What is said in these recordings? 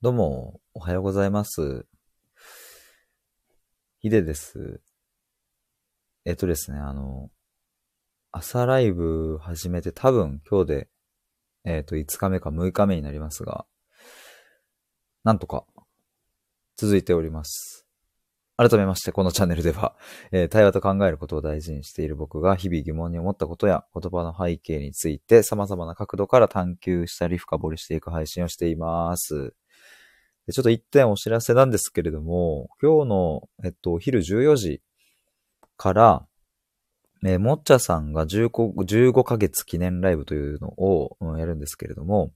どうも、おはようございます。ヒデです。えっとですね、あの、朝ライブ始めて多分今日で、えっと、5日目か6日目になりますが、なんとか、続いております。改めまして、このチャンネルでは、えー対話と考えることを大事にしている僕が日々疑問に思ったことや言葉の背景について様々な角度から探求したり深掘りしていく配信をしています。ちょっと一点お知らせなんですけれども、今日の、えっと、お昼14時から、えーもっちゃさんが15、15ヶ月記念ライブというのを、うんやるんですけれども、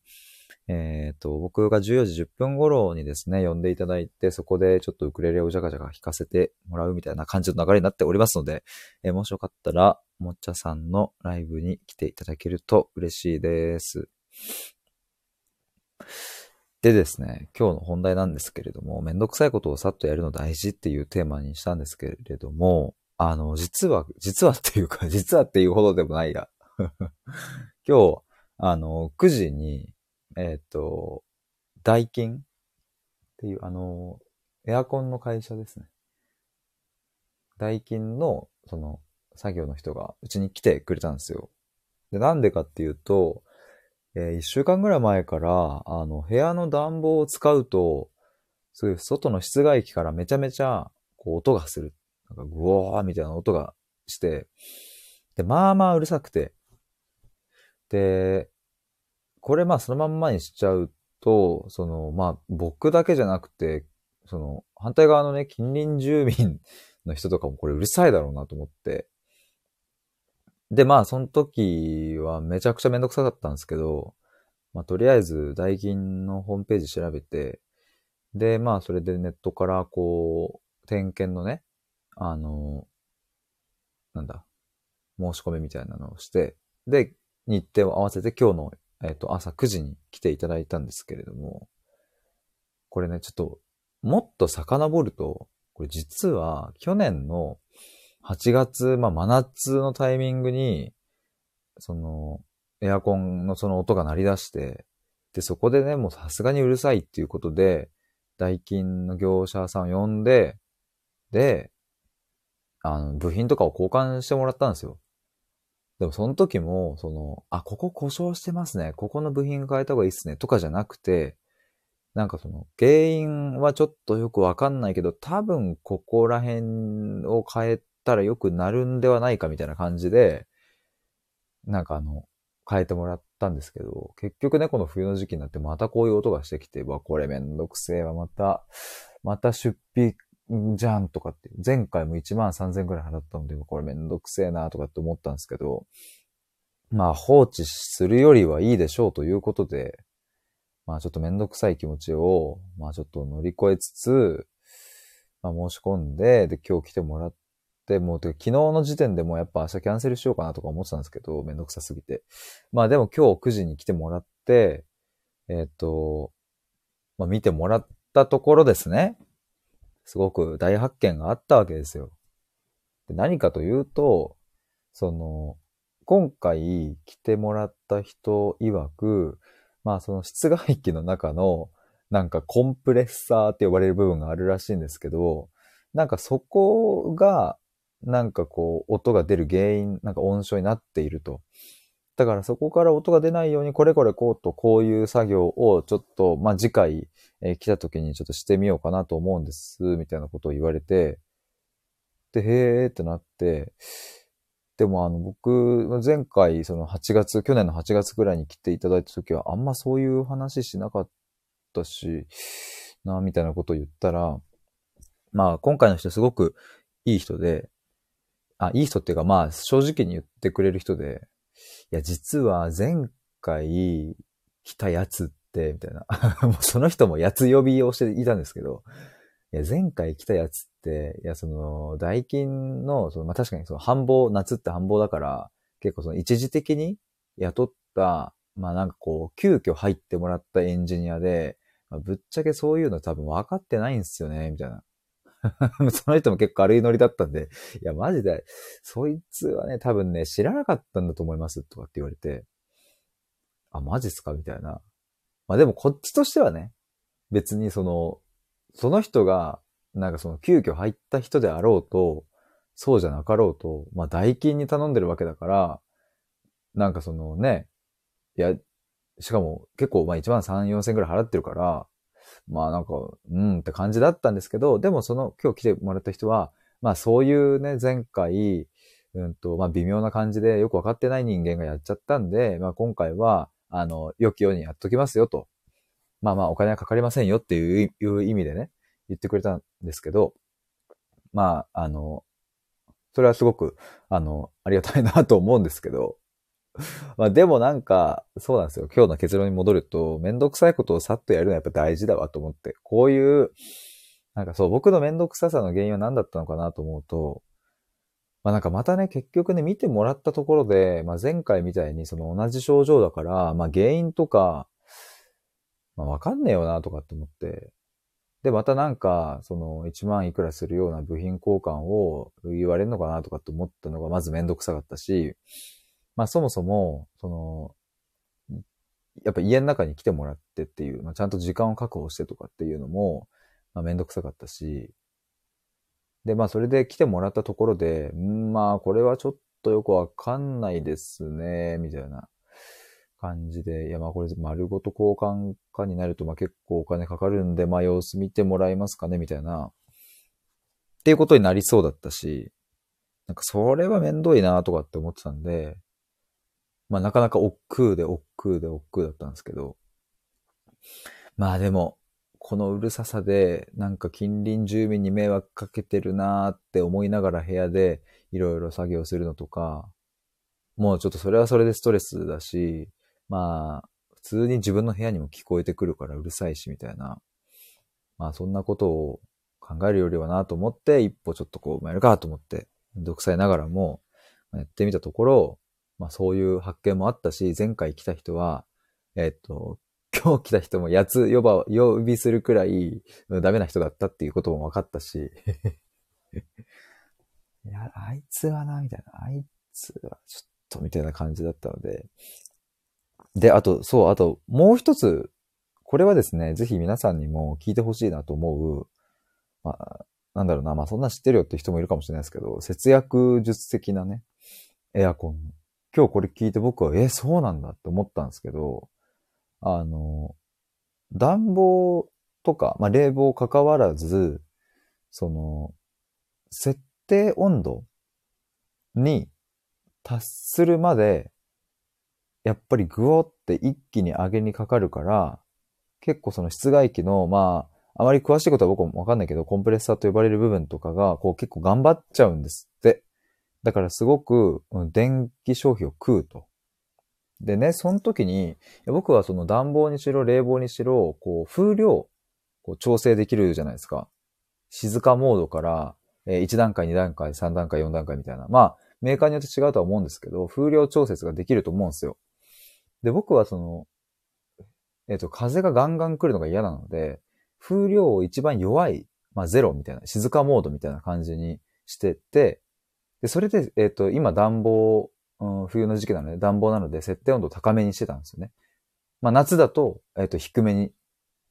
えっと、僕が14時10分頃にですね、呼んでいただいて、そこでちょっとウクレレをジャカジャカ弾かせてもらうみたいな感じの流れになっておりますので、えーもしよかったら、もっちゃさんのライブに来ていただけると嬉しいです。でですね、今日の本題なんですけれども、めんどくさいことをさっとやるの大事っていうテーマにしたんですけれども、あの、実は、実は っていうか、実はっていうほどでもないや。今日、あの、9時に、えっ、と、ダイキンっていう、あの、エアコンの会社ですね。ダイキンの、その、作業の人がうちに来てくれたんですよ。で、なんでかっていうと、えー一週間ぐらい前から、あの、部屋の暖房を使うと、そういう外の室外機からめちゃめちゃ、こう、音がする。なんか、グワーみたいな音がして、で、まあまあうるさくて。で、これまあそのまんまにしちゃうと、その、まあ僕だけじゃなくて、その、反対側のね、近隣住民の人とかもこれうるさいだろうなと思って。で、まあその時はめちゃくちゃめんどくさかったんですけど、まあとりあえず代金のホームページ調べて、で、まあそれでネットからこう、点検のね、あの、なんだ、申し込みみたいなのをして、で、日程を合わせて今日の、えっ、と、朝9時に来ていただいたんですけれども、これね、ちょっと、もっと遡ると、これ実は去年の8月、まあ真夏のタイミングに、その、エアコンのその音が鳴り出して、で、そこでね、もうさすがにうるさいっていうことで、代金の業者さんを呼んで、で、あの、部品とかを交換してもらったんですよ。でもその時も、その、あ、ここ故障してますね。ここの部品変えた方がいいっすね。とかじゃなくて、なんかその、原因はちょっとよくわかんないけど、多分ここら辺を変えたらよくなるんではないかみたいな感じで、なんかあの、変えてもらったんですけど、結局ね、この冬の時期になってまたこういう音がしてきて、わ、これめんどくせえわ、また、また出費じゃんとかって、前回も1万3000くらい払ったので、これめんどくせえなとかって思ったんですけど、まあ放置するよりはいいでしょうということで、まあちょっとめんどくさい気持ちを、まあちょっと乗り越えつつ、まあ申し込んで、で今日来てもらって、もうてか昨日の時点でもやっぱ明日キャンセルしようかなとか思ってたんですけど、めんどくさすぎて。まあでも今日9時に来てもらって、えっ、と、まあ見てもらったところですね。すごく大発見があったわけですよ。で何かというと、その、今回来てもらった人曰く、まあその室外機の中のなんかコンプレッサーって呼ばれる部分があるらしいんですけど、なんかそこがなんかこう音が出る原因、なんか音症になっていると。だからそこから音が出ないようにこれこれこうとこういう作業をちょっと、まあ次回、えー来た時にちょっとしてみようかなと思うんです、みたいなことを言われて、で、へーってなって、でもあの僕、前回その8月、去年の8月ぐらいに来ていただいた時はあんまそういう話しなかったし、な、みたいなことを言ったら、まあ今回の人すごくいい人で、あ、いい人っていうかまあ正直に言ってくれる人で、いや実は前回来たやつって、みたいな。もうその人もやつ呼びをしていたんですけど、いや前回来たやつって、いやその代金の、そのまあ確かにその繁忙、夏って繁忙だから、結構その一時的に雇った、まあなんかこう、急遽入ってもらったエンジニアで、まあぶっちゃけそういうの多分分かってないんですよね、みたいな。その人も結構軽いノリだったんで、いや、マジで、そいつはね、多分ね、知らなかったんだと思います、とかって言われて、あ、マジっすかみたいな。まあでもこっちとしてはね、別にその、その人が、なんかその急遽入った人であろうと、そうじゃなかろうと、まあ代金に頼んでるわけだから、なんかそのね、いや、しかも結構まあ1万3、4千くらい払ってるから、まあなんか、うんって感じだったんですけど、でもその今日来てもらった人は、まあそういうね、前回、うんと、まあ微妙な感じでよくわかってない人間がやっちゃったんで、まあ今回は、あの、良きようにやっときますよと。まあまあお金はかかりませんよっていう意味でね、言ってくれたんですけど、まあ、あの、それはすごく、あの、ありがたいなと思うんですけど、まあでもなんか、そうなんですよ。今日の結論に戻ると、めんどくさいことをさっとやるのはやっぱ大事だわと思って、こういう、なんかそう、僕のめんどくささの原因は何だったのかなと思うと、まあなんかまたね、結局ね、見てもらったところで、まあ前回みたいにその同じ症状だから、まあ原因とか、まあわかんねえよなとかって思って、で、またなんか、その1万いくらするような部品交換を言われるのかなとかって思ったのがまずめんどくさかったし、まあそもそも、その、やっぱ家の中に来てもらってっていう、まあ、ちゃんと時間を確保してとかっていうのも、まあめんどくさかったし、で、まあそれで来てもらったところで、んまあこれはちょっとよくわかんないですね、みたいな感じで、いやまあこれ丸ごと交換化になるとまあ結構お金かかるんで、まあ様子見てもらえますかね、みたいな、っていうことになりそうだったし、なんかそれはめんどいなとかって思ってたんで、まあなかなか億劫で億劫で億劫だったんですけど、まあでも、このうるささで、なんか近隣住民に迷惑かけてるなーって思いながら部屋でいろいろ作業するのとか、もうちょっとそれはそれでストレスだし、まあ、普通に自分の部屋にも聞こえてくるからうるさいしみたいな、まあそんなことを考えるよりはなと思って、一歩ちょっとこう、やるかと思って、めんどくさいながらも、やってみたところ、まあそういう発見もあったし、前回来た人は、えっと、今日来た人もやつ呼ば、呼びするくらいダメな人だったっていうことも分かったし いや、あいつはな、みたいな。あいつはちょっと、みたいな感じだったので。で、あと、そう、あと、もう一つ、これはですね、ぜひ皆さんにも聞いてほしいなと思う、まあ、なんだろうな、まあそんな知ってるよって人もいるかもしれないですけど、節約術的なね、エアコン今日これ聞いて僕は、え、そうなんだって思ったんですけど、あの、暖房とか、まあ、冷房関わらず、その、設定温度に達するまで、やっぱりグオって一気に上げにかかるから、結構その室外機の、まあ、あまり詳しいことは僕もわかんないけど、コンプレッサーと呼ばれる部分とかが、こう結構頑張っちゃうんですって。だからすごく電気消費を食うと。でね、その時に、僕はその暖房にしろ冷房にしろ、こう風量、こう調整できるじゃないですか。静かモードから、え1段階、2段階、3段階、4段階みたいな。まあ、メーカーによって違うとは思うんですけど、風量調節ができると思うんですよ。で、僕はその、えっ、ー、と、風がガンガン来るのが嫌なので、風量を一番弱い、まあゼロみたいな、静かモードみたいな感じにしてって、で、それで、えっ、ー、と、今暖房、うん、冬の時期なので暖房なので設定温度高めにしてたんですよね。まあ夏だと、えっ、ー、と、低めに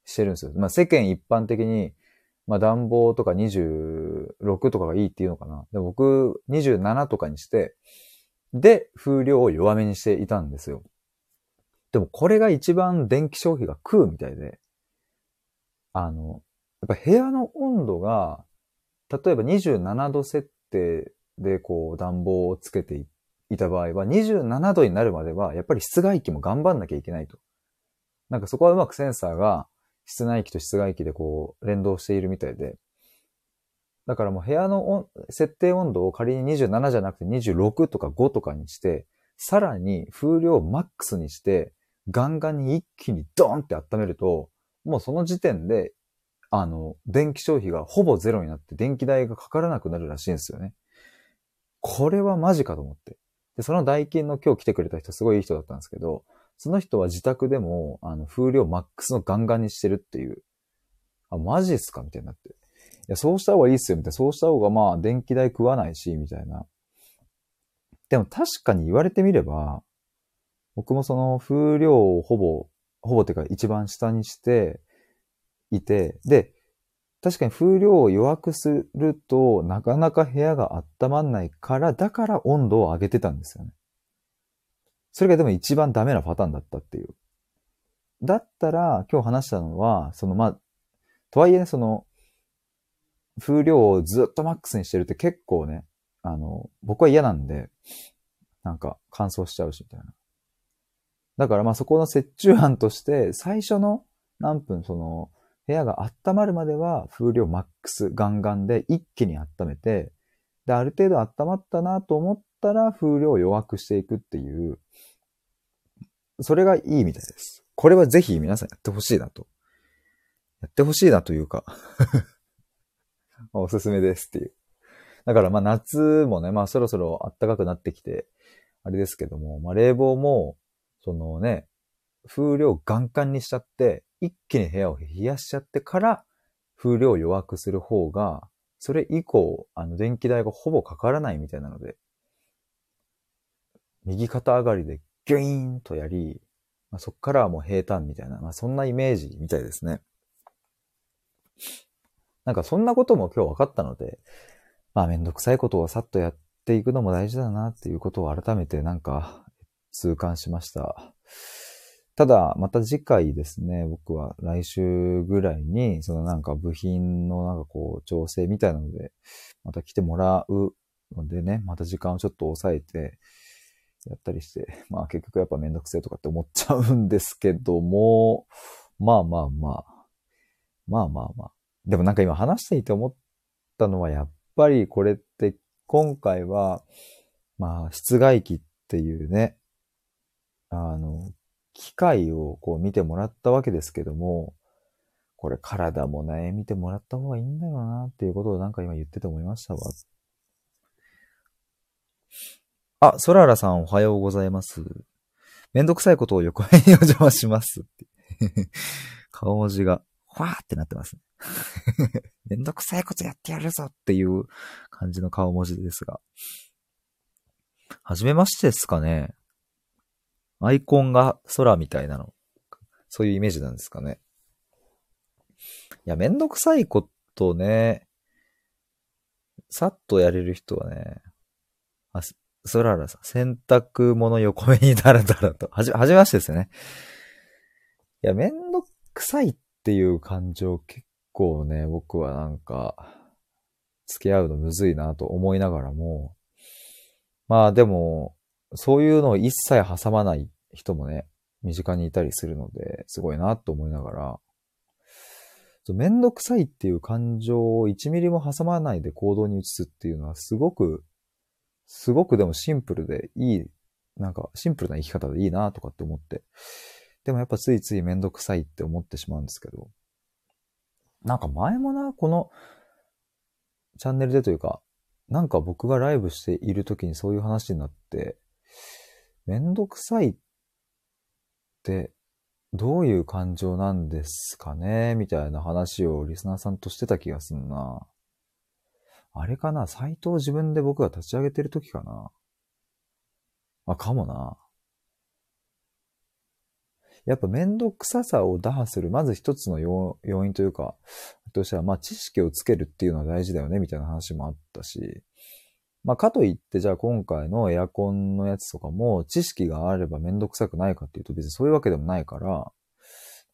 してるんですよ。まあ世間一般的に、まあ暖房とか26とかがいいっていうのかな。で僕27とかにして、で、風量を弱めにしていたんですよ。でもこれが一番電気消費が食うみたいで、あの、やっぱ部屋の温度が、例えば27度設定で、こう、暖房をつけていた場合は、27度になるまでは、やっぱり室外機も頑張んなきゃいけないと。なんかそこはうまくセンサーが、室内機と室外機でこう、連動しているみたいで。だからもう部屋の設定温度を仮に27じゃなくて26とか5とかにして、さらに風量をマックスにして、ガンガンに一気にドーンって温めると、もうその時点で、あの、電気消費がほぼゼロになって電気代がかからなくなるらしいんですよね。これはマジかと思って。で、その代金の今日来てくれた人すごいいい人だったんですけど、その人は自宅でも、あの、風量マックスのガンガンにしてるっていう。あ、マジっすかみたいになって。いや、そうした方がいいっすよ、みたいな。そうした方がまあ、電気代食わないし、みたいな。でも確かに言われてみれば、僕もその風量をほぼ、ほぼてか一番下にして、いて、で、確かに風量を弱くすると、なかなか部屋が温まんないから、だから温度を上げてたんですよね。それがでも一番ダメなパターンだったっていう。だったら、今日話したのは、そのまあ、とはいえね、その、風量をずっとマックスにしてるって結構ね、あの、僕は嫌なんで、なんか乾燥しちゃうし、みたいな。だからまそこの折衷案として、最初の何分その、部屋が温まるまでは風量マックスガンガンで一気に温めて、で、ある程度温まったなと思ったら風量を弱くしていくっていう、それがいいみたいです。これはぜひ皆さんやってほしいなと。やってほしいなというか おすすめですっていう。だからまあ夏もね、まあそろそろ暖かくなってきて、あれですけども、まあ冷房も、そのね、風量ガンガンにしちゃって、一気に部屋を冷やしちゃってから、風量を弱くする方が、それ以降、あの、電気代がほぼかからないみたいなので、右肩上がりでギュイーンとやり、まあ、そっからはもう平坦みたいな、まあ、そんなイメージみたいですね。なんかそんなことも今日分かったので、まあめんどくさいことをさっとやっていくのも大事だなっていうことを改めてなんか痛感しました。ただ、また次回ですね、僕は来週ぐらいに、そのなんか部品のなんかこう調整みたいなので、また来てもらうのでね、また時間をちょっと抑えて、やったりして、まあ結局やっぱめんどくせえとかって思っちゃうんですけども、まあまあまあ、まあまあまあ。でもなんか今話していて思ったのはやっぱりこれって今回は、まあ室外機っていうね、あの、機械をこう見てもらったわけですけども、これ体もね、見てもらった方がいいんだよなっていうことをなんか今言ってて思いましたわ。あ、ソララさんおはようございます。めんどくさいことを横目にお邪魔します 顔文字が、ふわーってなってます。めんどくさいことやってやるぞっていう感じの顔文字ですが。はじめましてですかね。アイコンが空みたいなの。そういうイメージなんですかね。いや、めんどくさいことね、さっとやれる人はね、あ、そららさん、洗濯物横目にダラダラと。はじ、はじめましてですね。いや、めんどくさいっていう感情結構ね、僕はなんか、付き合うのむずいなと思いながらも、まあでも、そういうのを一切挟まない人もね、身近にいたりするので、すごいなと思いながら、めんどくさいっていう感情を1ミリも挟まないで行動に移すっていうのはすごく、すごくでもシンプルでいい、なんかシンプルな生き方でいいなとかって思って。でもやっぱついついめんどくさいって思ってしまうんですけど。なんか前もな、このチャンネルでというか、なんか僕がライブしている時にそういう話になって、めんどくさいってどういう感情なんですかね？みたいな話をリスナーさんとしてた気がすんな。あれかな？サイトを自分で僕が立ち上げてる時かな？あ、かもな。やっぱめんどくささを打破する、まず一つの要因というか、としては、まあ知識をつけるっていうのは大事だよね、みたいな話もあったし、まあ、かといって、じゃあ今回のエアコンのやつとかも、知識があればめんどくさくないかっていうと別にそういうわけでもないから、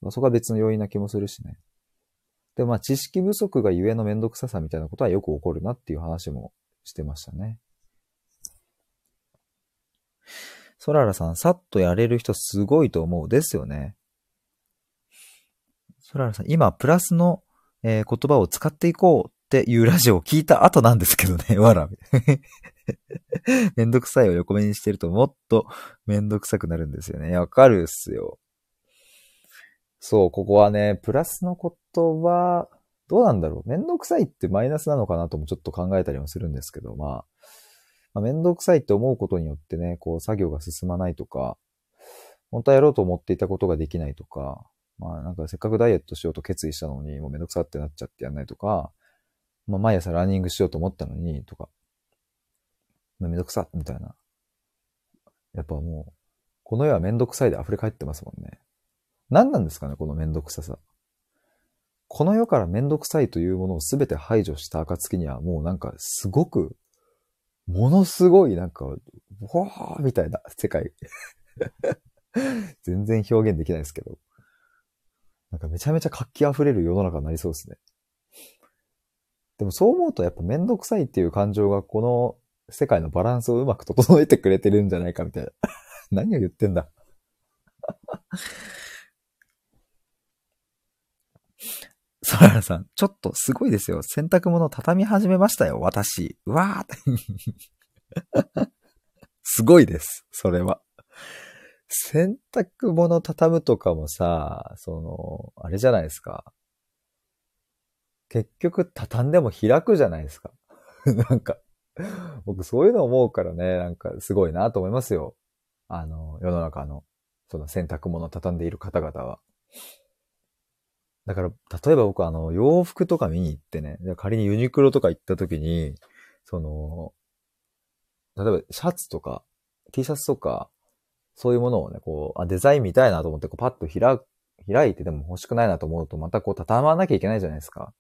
まあ、そこは別の要因な気もするしね。で、まあ、知識不足がゆえのめんどくささみたいなことはよく起こるなっていう話もしてましたね。ソララさん、さっとやれる人すごいと思う。ですよね。ソララさん、今、プラスの、えー、言葉を使っていこうっていうラジオを聞いた後なんですけどね、わら。めんどくさいを横目にしてるともっとめんどくさくなるんですよね。わかるっすよ。そう、ここはね、プラスの言葉、どうなんだろう。めんどくさいってマイナスなのかなともちょっと考えたりもするんですけど、まあ、まあ、めんどくさいって思うことによってね、こう作業が進まないとか、本当はやろうと思っていたことができないとか、まあなんかせっかくダイエットしようと決意したのに、もうめんどくさってなっちゃってやんないとか、まあ、毎朝ランニングしようと思ったのに、とか、めんどくさ、みたいな。やっぱもう、この世はめんどくさいで溢れ返ってますもんね。何なんですかね、このめんどくささ。この世からめんどくさいというものをすべて排除した暁にはもうなんかすごく、ものすごいなんか、わーみたいな世界。全然表現できないですけど。なんかめちゃめちゃ活気溢れる世の中になりそうですね。でもそう思うとやっぱめんどくさいっていう感情がこの世界のバランスをうまく整えてくれてるんじゃないかみたいな。何を言ってんだ。ソララさん、ちょっとすごいですよ。洗濯物畳み始めましたよ、私。うわー すごいです、それは。洗濯物畳むとかもさ、その、あれじゃないですか。結局畳んでも開くじゃないですか。なんか、僕そういうの思うからね、なんかすごいなと思いますよ。あの、世の中の、その洗濯物を畳んでいる方々は。だから、例えば僕あの、洋服とか見に行ってね、仮にユニクロとか行った時に、その、例えばシャツとか、T シャツとか、そういうものをね、こう、あ、デザイン見たいなと思って、こう、パッと開、開いてでも欲しくないなと思うと、またこう、畳まなきゃいけないじゃないですか。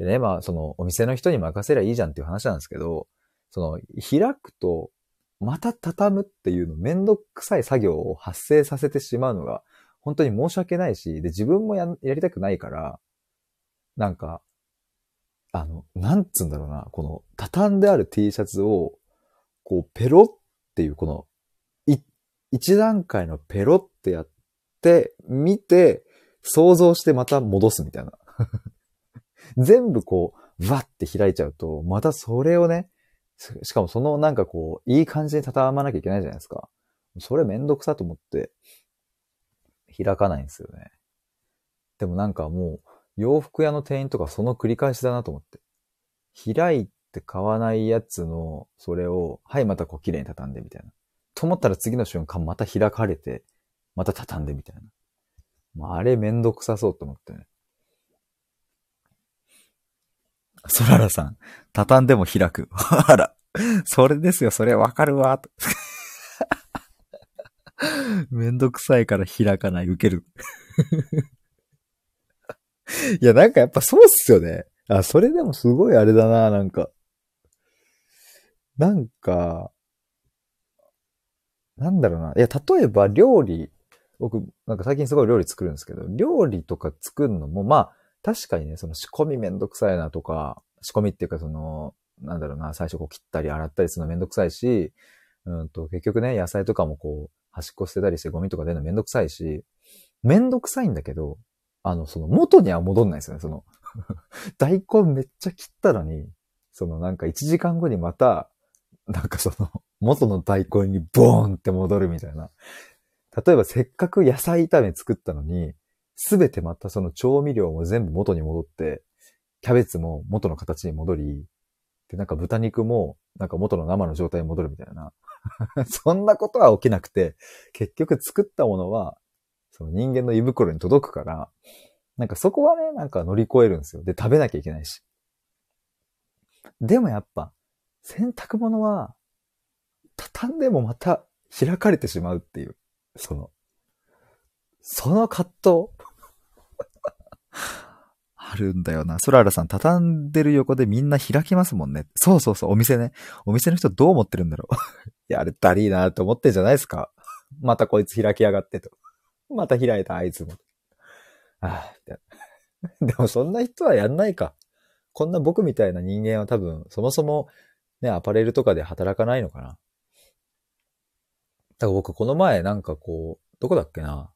でね、まあ、その、お店の人に任せりゃいいじゃんっていう話なんですけど、その、開くと、また畳むっていうのめんどくさい作業を発生させてしまうのが、本当に申し訳ないし、で、自分もや、やりたくないから、なんか、あの、なんつうんだろうな、この、畳んである T シャツを、こう、ペロっていう、この、い、一段階のペロってやって、見て、想像してまた戻すみたいな。全部こう、わって開いちゃうと、またそれをね、しかもそのなんかこう、いい感じに畳まなきゃいけないじゃないですか。それめんどくさと思って、開かないんですよね。でもなんかもう、洋服屋の店員とかその繰り返しだなと思って。開いて買わないやつの、それを、はい、またこう綺麗に畳んでみたいな。と思ったら次の瞬間また開かれて、また畳んでみたいな。まあ、あれめんどくさそうと思ってね。ソララさん、畳んでも開く。あら、それですよ、それわかるわ。めんどくさいから開かない、受ける。いや、なんかやっぱそうっすよね。あ、それでもすごいあれだな、なんか。なんか、なんだろうな。いや、例えば料理、僕、なんか最近すごい料理作るんですけど、料理とか作るのも、まあ、確かにね、その仕込みめんどくさいなとか、仕込みっていうかその、なんだろうな、最初こう切ったり洗ったりするのめんどくさいし、うんと、結局ね、野菜とかもこう、端っこ捨てたりしてゴミとか出るのめんどくさいし、めんどくさいんだけど、あの、その元には戻んないですよね、その 大根めっちゃ切ったのに、そのなんか1時間後にまた、なんかその、元の大根にボーンって戻るみたいな。例えばせっかく野菜炒め作ったのに、すべてまたその調味料も全部元に戻って、キャベツも元の形に戻り、で、なんか豚肉もなんか元の生の状態に戻るみたいな。そんなことは起きなくて、結局作ったものは、その人間の胃袋に届くから、なんかそこはね、なんか乗り越えるんですよ。で、食べなきゃいけないし。でもやっぱ、洗濯物は、畳んでもまた開かれてしまうっていう、その、その葛藤あるんだよな。ソララさん、畳んでる横でみんな開きますもんね。そうそうそう、お店ね。お店の人どう思ってるんだろう。や、あれだりーなって思ってんじゃないですか。またこいつ開きやがってと。また開いた、あいつも。ああ、でもそんな人はやんないか。こんな僕みたいな人間は多分、そもそもね、アパレルとかで働かないのかな。だから僕この前なんかこう、どこだっけな。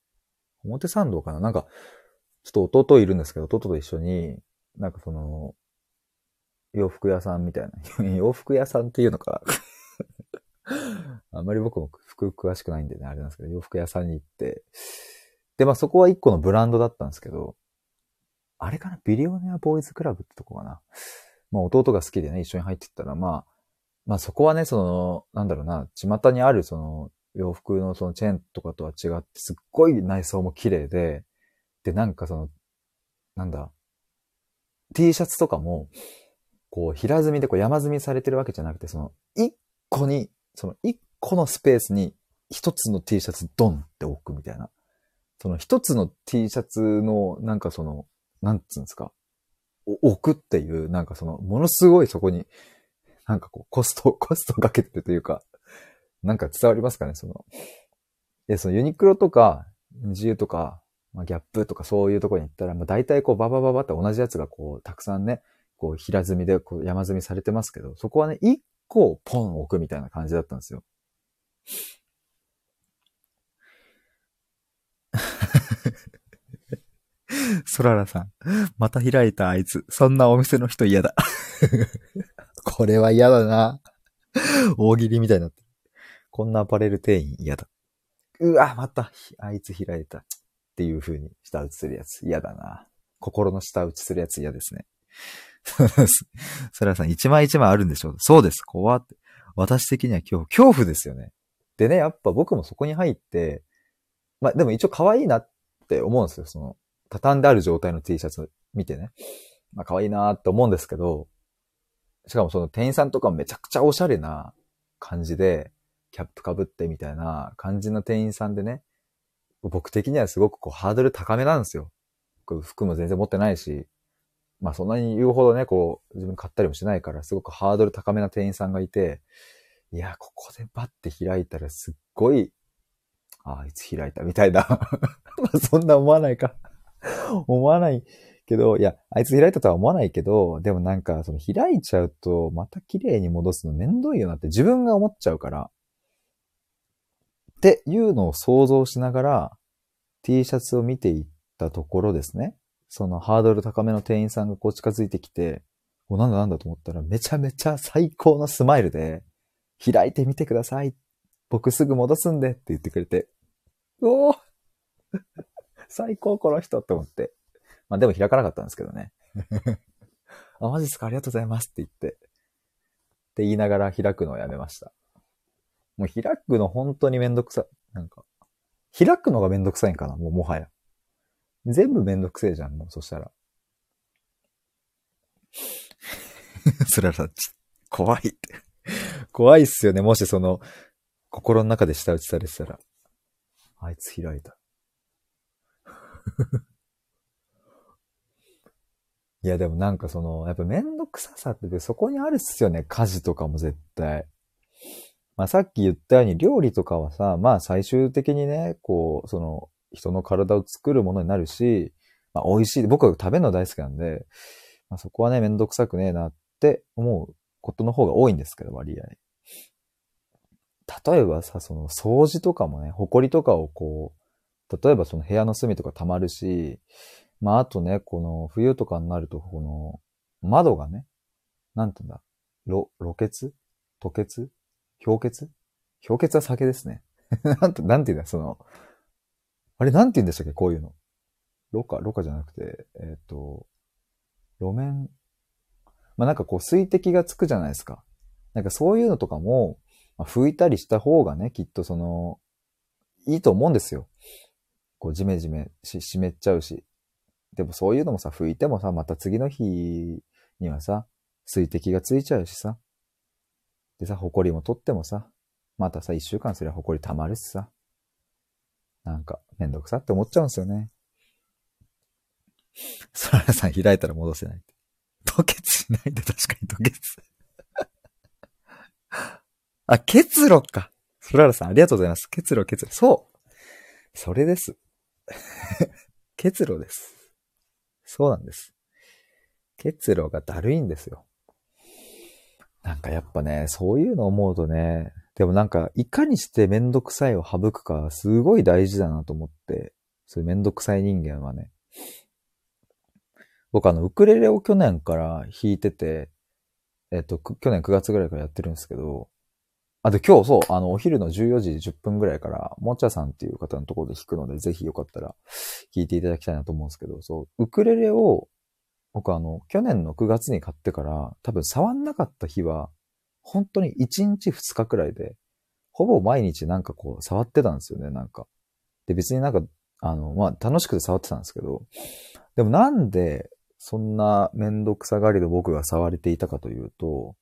表参道かななんか、ちょっと弟いるんですけど、弟と一緒に、なんかその、洋服屋さんみたいな。洋服屋さんっていうのか。あんまり僕も服詳しくないんでね、あれなんですけど、洋服屋さんに行って、で、まあそこは一個のブランドだったんですけど、あれかなビリオネアボーイズクラブってとこかな。まあ弟が好きでね、一緒に入ってったら、まあ、まあそこはね、その、なんだろうな、巷にあるその洋服のそのチェーンとかとは違って、すっごい内装も綺麗で、で、なんかその、なんだ、T シャツとかも、こう、平積みでこう山積みされてるわけじゃなくて、その、一個に、その一個のスペースに一つの T シャツドンって置くみたいな。その一つの T シャツの、なんかその、なんつうんですか、置くっていう、なんかその、ものすごいそこに、なんかこう、コスト、コストかけてるというか、なんか伝わりますかね、その。で、そのユニクロとか、自由とか、まあ、ギャップとかそういうところに行ったら、まあ、大体こうババババって同じやつがこう、たくさんね、こう平積みでこう山積みされてますけど、そこはね、一個ポン置くみたいな感じだったんですよ。ソララさん。また開いたあいつ。そんなお店の人嫌だ。これは嫌だな。大喜利みたいになってる。こんなアパレル店員嫌だ。うわ、また、あいつ開いた。っていう風に舌打ちするやつ嫌だな。心の舌打ちするやつ嫌ですね。ソラさん、一枚一枚あるんでしょうそうです。怖って。私的には恐怖、恐怖ですよね。でね、やっぱ僕もそこに入って、まあでも一応可愛いなって思うんですよ。その、畳んである状態の T シャツ見てね。まあ可愛いなって思うんですけど、しかもその店員さんとかめちゃくちゃおしゃれな感じで、キャップかぶってみたいな感じの店員さんでね、僕的にはすごくこうハードル高めなんですよ。服も全然持ってないし、まあそんなに言うほどね、こう自分買ったりもしないから、すごくハードル高めな店員さんがいて、いや、ここでバッて開いたらすっごい、ああ、いつ開いたみたいな。まあそんな思わないか 思わないけど、いや、あいつ開いたとは思わないけど、でもなんか、その開いちゃうと、また綺麗に戻すのめんどいよなって自分が思っちゃうから、っていうのを想像しながら T シャツを見ていったところですね。そのハードル高めの店員さんがこう近づいてきて、お、なんだなんだと思ったらめちゃめちゃ最高のスマイルで、開いてみてください。僕すぐ戻すんでって言ってくれて、おー最高この人って思って。まあでも開かなかったんですけどね。あ、マジっすかありがとうございますって言って。って言いながら開くのをやめました。もう開くの本当にめんどくさい。なんか、開くのがめんどくさいんかなもうもはや。全部めんどくせえじゃん、もうそしたら。それはさ、怖いって。怖いっすよね。もしその、心の中で舌打ちされてたら。あいつ開いた。いやでもなんかその、やっぱめんどくささってそこにあるっすよね。家事とかも絶対。まあさっき言ったように料理とかはさ、まあ最終的にね、こう、その人の体を作るものになるし、まあ美味しい。僕は食べるの大好きなんで、まあそこはね、めんどくさくねえなって思うことの方が多いんですけど、割合。例えばさ、その掃除とかもね、埃とかをこう、例えばその部屋の隅とか溜まるし、まああとね、この冬とかになると、この窓がね、なんて言うんだ、ろ、露血吐血氷結？氷結は酒ですね。なんて、なんて言うんだ、その、あれなんて言うんでしたっけ？こういうの。ろ過、ろ過じゃなくて、えっ、ー、と、路面、まあ、なんかこう水滴がつくじゃないですか。なんかそういうのとかも、まあ、拭いたりした方がね、きっとその、いいと思うんですよ。こう、ジメジメし、湿っちゃうし。でもそういうのもさ、拭いてもさ、また次の日にはさ、水滴がついちゃうしさ。でさ、埃も取ってもさ、またさ、一週間すれば埃溜まるしさ。なんか、めんどくさって思っちゃうんですよね。ソララさん開いたら戻せないって。吐血しないで確かに吐血。あ、結露か。ソララさんありがとうございます。結露、結露。そう。それです。結露です。そうなんです。結露がだるいんですよ。なんかやっぱね、そういうの思うとね、でもなんか、いかにしてめんどくさいを省くか、すごい大事だなと思って、そういうめんどくさい人間はね。僕あの、ウクレレを去年から弾いてて、えっと、去年9月ぐらいからやってるんですけど、あ、で、今日そう、あの、お昼の14時10分ぐらいから、もちゃさんっていう方のところで弾くので、ぜひよかったら弾いていただきたいなと思うんですけど、そう、ウクレレを僕あの、去年の9月に買ってから、多分触んなかった日は、本当に1日2日くらいで、ほぼ毎日なんかこう、触ってたんですよね、なんか。で、別になんか、あの、まあ、楽しくて触ってたんですけど、でもなんで、そんなめんどくさがりで僕が触れていたかというと、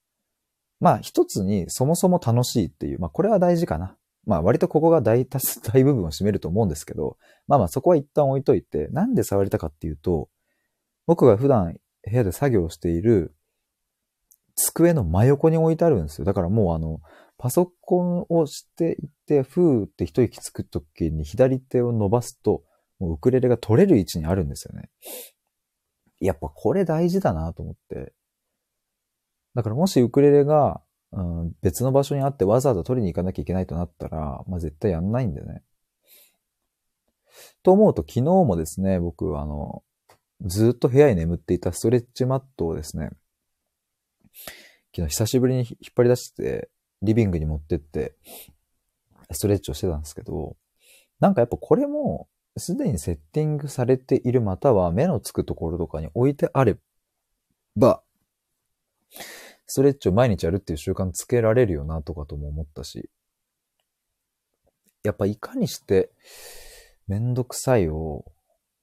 まあ、一つにそもそも楽しいっていう、まあ、これは大事かな。まあ、割とここが大、大部分を占めると思うんですけど、まあまあ、そこは一旦置いといて、なんで触りたかっていうと、僕が普段部屋で作業している机の真横に置いてあるんですよ。だからもうあの、パソコンをしていって、ふーって一息つくときに左手を伸ばすと、もうウクレレが取れる位置にあるんですよね。やっぱこれ大事だなと思って。だからもしウクレレが、うん、別の場所にあってわざわざ取りに行かなきゃいけないとなったら、まあ、絶対やんないんだよね。と思うと昨日もですね、僕あの、ずっと部屋に眠っていたストレッチマットをですね、昨日久しぶりに引っ張り出して、リビングに持ってって、ストレッチをしてたんですけど、なんかやっぱこれも、すでにセッティングされているまたは目のつくところとかに置いてあれば、ストレッチを毎日やるっていう習慣つけられるよなとかとも思ったし、やっぱいかにしてめんどくさいを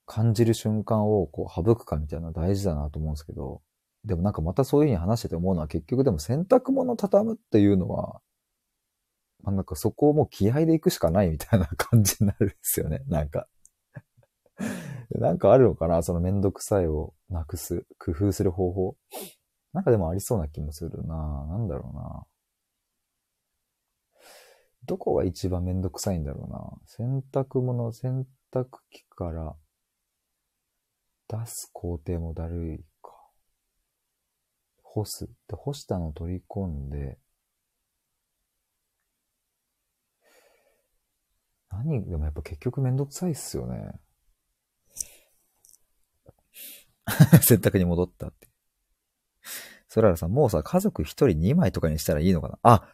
感じる瞬間をこう省くかみたいなの大事だなと思うんですけど、でもなんかまたそういうふうに話してて思うのは結局でも洗濯物畳むっていうのは、まあ、なんかそこをもう気合で行くしかないみたいな感じになるんですよね。なんか。なんかあるのかな？そのめんどくさいをなくす、工夫する方法。なんかでもありそうな気もするな。なんだろうな。どこが一番めんどくさいんだろうな。洗濯物、洗濯機から出す工程もだるいか。干す。で、干したのを取り込んで、何でもやっぱ結局めんどくさいっすよね。洗濯に戻ったって。ソララさん、もうさ、家族一人二枚とかにしたらいいのかな？あ、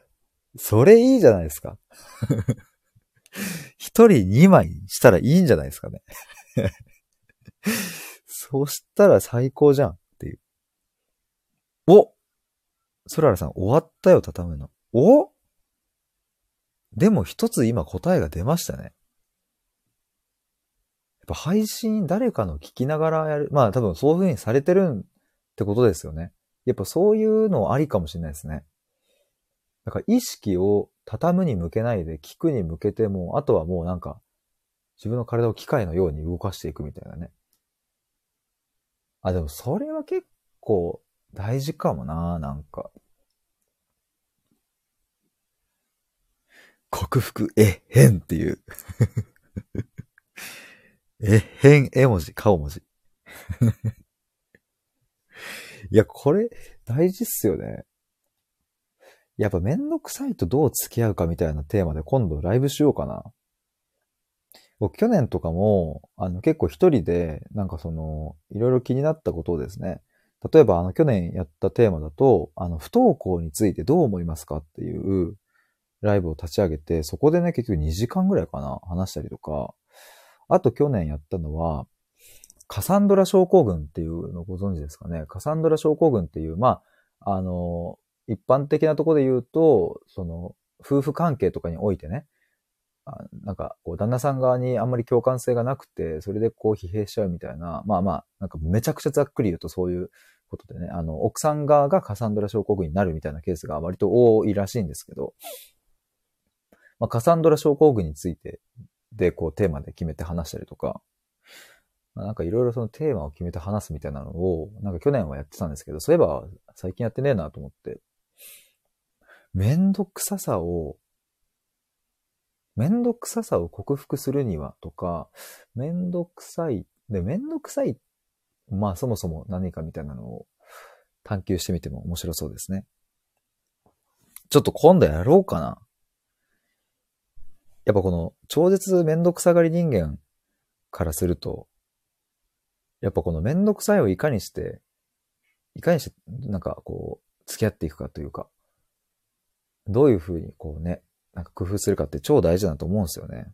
それいいじゃないですか。一人二枚したらいいんじゃないですかね。そしたら最高じゃんっていう。おソララさん、終わったよ、畳むの。おでも一つ今答えが出ましたね。やっぱ配信誰かの聞きながらやる。まあ多分そういう風にされてるってことですよね。やっぱそういうのありかもしれないですね。だから意識を畳むに向けないで聞くに向けても、あとはもうなんか自分の体を機械のように動かしていくみたいなね。あ、でもそれは結構大事かもな、なんか。克服えへんっていう えへん絵文字、顔文字 いや、これ大事っすよね。やっぱめんどくさいとどう付き合うかみたいなテーマで今度ライブしようかな。僕去年とかも、あの結構一人で、なんかその、いろいろ気になったことをですね、例えばあの去年やったテーマだと、あの不登校についてどう思いますかっていうライブを立ち上げて、そこでね、結局2時間ぐらいかな、話したりとか、あと去年やったのは、カサンドラ症候群っていうのをご存知ですかね。カサンドラ症候群っていう、まあ、あの、一般的なところで言うと、その、夫婦関係とかにおいてね、なんか、こう、旦那さん側にあんまり共感性がなくて、それでこう疲弊しちゃうみたいな、まあまあ、なんかめちゃくちゃざっくり言うとそういうことでね、あの、奥さん側がカサンドラ症候群になるみたいなケースが割と多いらしいんですけど、まあ、カサンドラ症候群についてで、こう、テーマで決めて話したりとか、なんかいろいろそのテーマを決めて話すみたいなのを、なんか去年はやってたんですけど、そういえば最近やってねえなと思って、めんどくささをめんどくささを克服するにはとか、めんどくさい、で、めんどくさい、まあそもそも何かみたいなのを探求してみても面白そうですね。ちょっと今度やろうかな。やっぱこの超絶めんどくさがり人間からすると、やっぱこのめんどくさいをいかにして、いかにして、なんかこう、付き合っていくかというか、どういうふうにこうね、なんか工夫するかって超大事だと思うんですよね。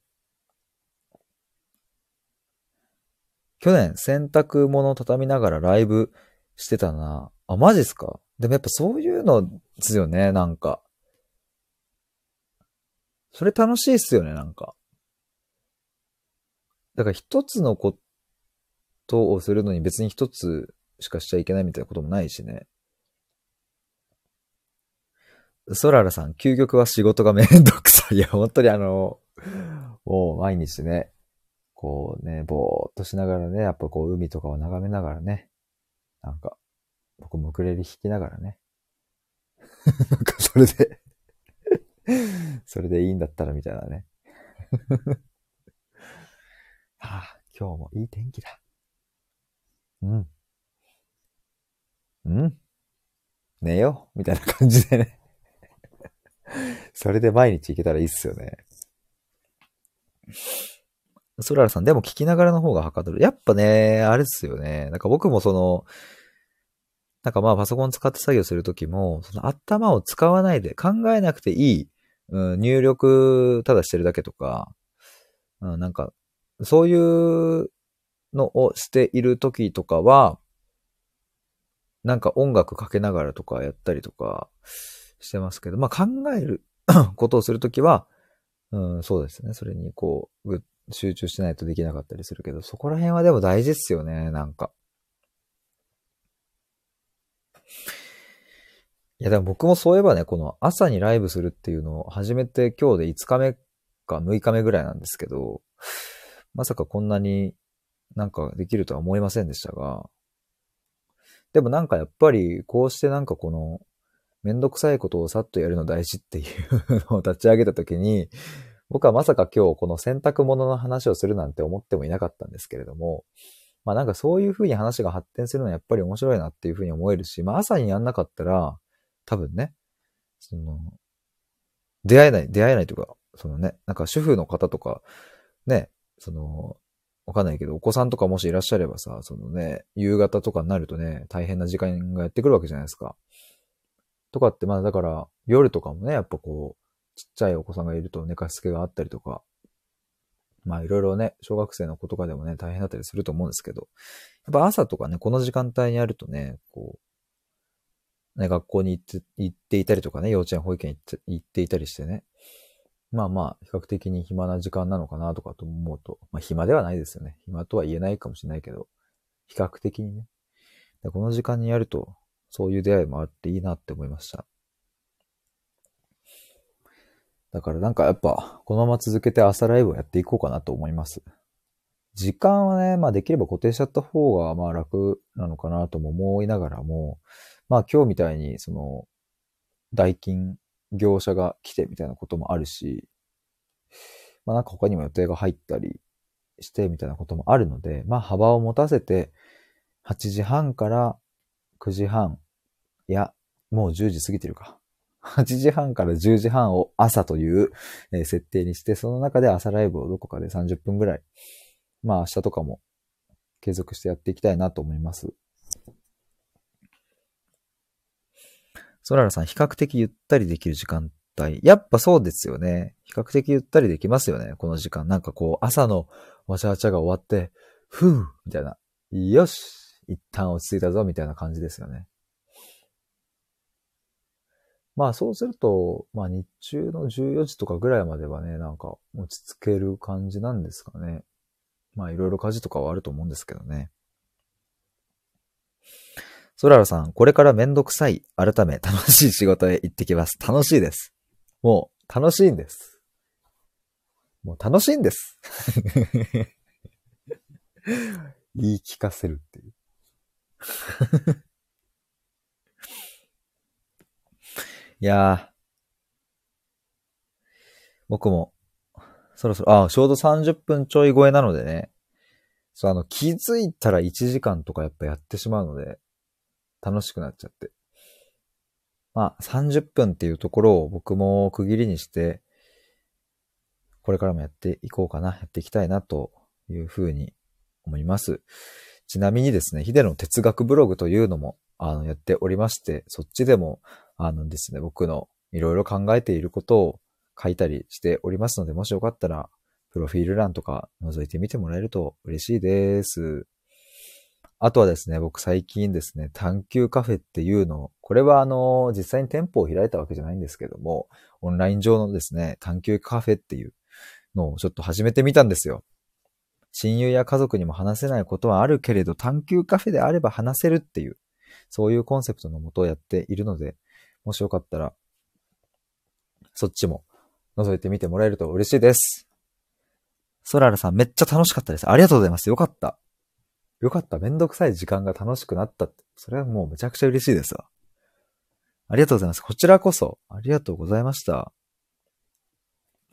去年洗濯物畳みながらライブしてたな。あ、マジっすか？でもやっぱそういうのですよね、なんか。それ楽しいっすよね、なんか。だから一つのことをするのに別に一つしかしちゃいけないみたいなこともないしね。ソララさん、究極は仕事がめんどくさい。いや、本当にあの、もう毎日ね、こうね、ぼーっとしながらね、やっぱこう海とかを眺めながらね、なんか、僕もウクレレ弾きながらね。なんかそれでそれでいいんだったらみたいなね。はあ、今日もいい天気だ。うん。うん寝ようみたいな感じでね それで毎日行けたらいいっすよね。ソララさん、でも聞きながらの方がはかどる。やっぱね、あれですよね。なんか僕もその、なんかまあパソコン使って作業するときも、その頭を使わないで考えなくていい、うん、入力ただしてるだけとか、うん、なんか、そういうのをしているときとかは、なんか音楽かけながらとかやったりとかしてますけど、まあ考える ことをするときは、うん、そうですね。それにこう、集中しないとできなかったりするけど、そこら辺はでも大事っすよね、なんか。いや、でも僕もそういえばね、この朝にライブするっていうのを始めて今日で5日目か6日目ぐらいなんですけど、まさかこんなになんかできるとは思いませんでしたが、でもなんかやっぱりこうしてなんかこのめんどくさいことをさっとやるの大事っていうのを 立ち上げたときに、僕はまさか今日この洗濯物の話をするなんて思ってもいなかったんですけれども、まあなんかそういう風に話が発展するのはやっぱり面白いなっていう風に思えるし、まあ朝にやんなかったら、多分ね、その、出会えない、出会えないというか、そのね、なんか主婦の方とか、ね、その、わかんないけど、お子さんとかもしいらっしゃればさ、そのね、夕方とかになるとね、大変な時間がやってくるわけじゃないですか。とかって、まあだから、夜とかもね、やっぱこう、ちっちゃいお子さんがいると寝かしつけがあったりとか、まあいろいろね、小学生の子とかでもね、大変だったりすると思うんですけど、やっぱ朝とかね、この時間帯にやるとね、こう、ね、学校に行って、行っていたりとかね、幼稚園、保育園行って行っていたりしてね、まあまあ、比較的に暇な時間なのかなとかと思うと、まあ暇ではないですよね。暇とは言えないかもしれないけど、比較的にね。この時間にやると、そういう出会いもあっていいなって思いました。だからなんかやっぱ、このまま続けて朝ライブをやっていこうかなと思います。時間はね、まあできれば固定しちゃった方がまあ楽なのかなとも思いながらも、まあ今日みたいにその、代金業者が来てみたいなこともあるし、まあなんか他にも予定が入ったりしてみたいなこともあるので、まあ幅を持たせて、8時半から9時半、いや、もう10時過ぎてるか。8時半から10時半を朝という、え設定にして、その中で朝ライブをどこかで30分ぐらい、まあ明日とかも継続してやっていきたいなと思います。ソララさん、比較的ゆったりできる時間帯。やっぱそうですよね。比較的ゆったりできますよね。この時間。なんかこう、朝のわちゃわちゃが終わって、ふぅみたいな。よし一旦落ち着いたぞみたいな感じですよね。まあそうすると、まあ日中の14時とかぐらいまではね、なんか落ち着ける感じなんですかね。まあいろいろ家事とかはあると思うんですけどね。ソララさん、これからめんどくさい、改め楽しい仕事へ行ってきます。楽しいです。もう楽しいんです。もう楽しいんです。言い聞かせるっていう。いやー。僕も、そろそろ、あ、ちょうど30分ちょい超えなのでね。そう、あの、気づいたら1時間とかやっぱやってしまうので、楽しくなっちゃって。まあ、30分っていうところを僕も区切りにして、これからもやっていこうかな、やっていきたいなというふうに思います。ちなみにですね、ヒデの哲学ブログというのも、あの、やっておりまして、そっちでも、あのですね、僕のいろいろ考えていることを書いたりしておりますので、もしよかったら、プロフィール欄とか覗いてみてもらえると嬉しいです。あとはですね、僕最近ですね、探求カフェっていうのを、これはあの、実際に店舗を開いたわけじゃないんですけども、オンライン上のですね、探求カフェっていうのをちょっと始めてみたんですよ。親友や家族にも話せないことはあるけれど、探求カフェであれば話せるっていう、そういうコンセプトのもとをやっているので、もしよかったら、そっちも覗いてみてもらえると嬉しいです。ソララさんめっちゃ楽しかったです。ありがとうございます。よかった。よかった。めんどくさい時間が楽しくなったって。それはもうめちゃくちゃ嬉しいですわ。ありがとうございます。こちらこそ、ありがとうございました。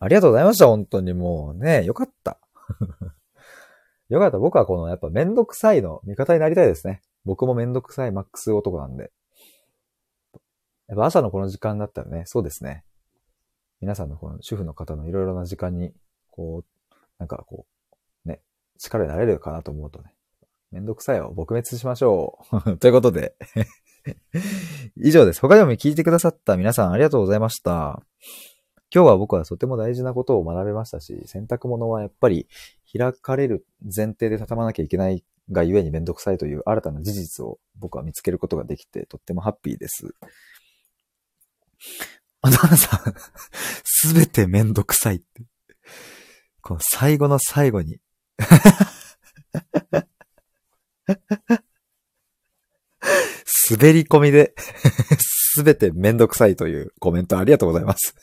ありがとうございました。本当にもうね、よかった。よかった。僕はこのやっぱめんどくさいの味方になりたいですね。僕もめんどくさいマックス男なんで。やっぱ朝のこの時間だったらね、そうですね。皆さんのこの主婦の方のいろいろな時間に、こう、なんかこう、ね、力になれるかなと思うとね、めんどくさいを撲滅しましょう。ということで 以上です。他でも聞いてくださった皆さんありがとうございました。今日は僕はとても大事なことを学べましたし、洗濯物はやっぱり開かれる前提で畳まなきゃいけないがゆえにめんどくさいという新たな事実を僕は見つけることができてとってもハッピーです。あなさん、すべてめんどくさいって。この最後の最後に 滑り込みで すべてめんどくさいというコメントありがとうございます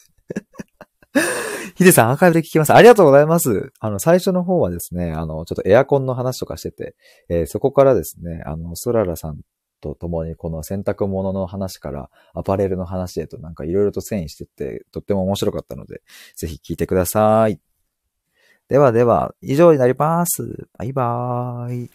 ヒデさん、アーカイブで聞きます。ありがとうございます。あの、最初の方はですね、あの、ちょっとエアコンの話とかしてて、えー、そこからですね、あの、ソララさんと共にこの洗濯物の話からアパレルの話へとなんかいろいろと遷移してて、とっても面白かったので、ぜひ聞いてください。ではでは、以上になります。バイバーイ。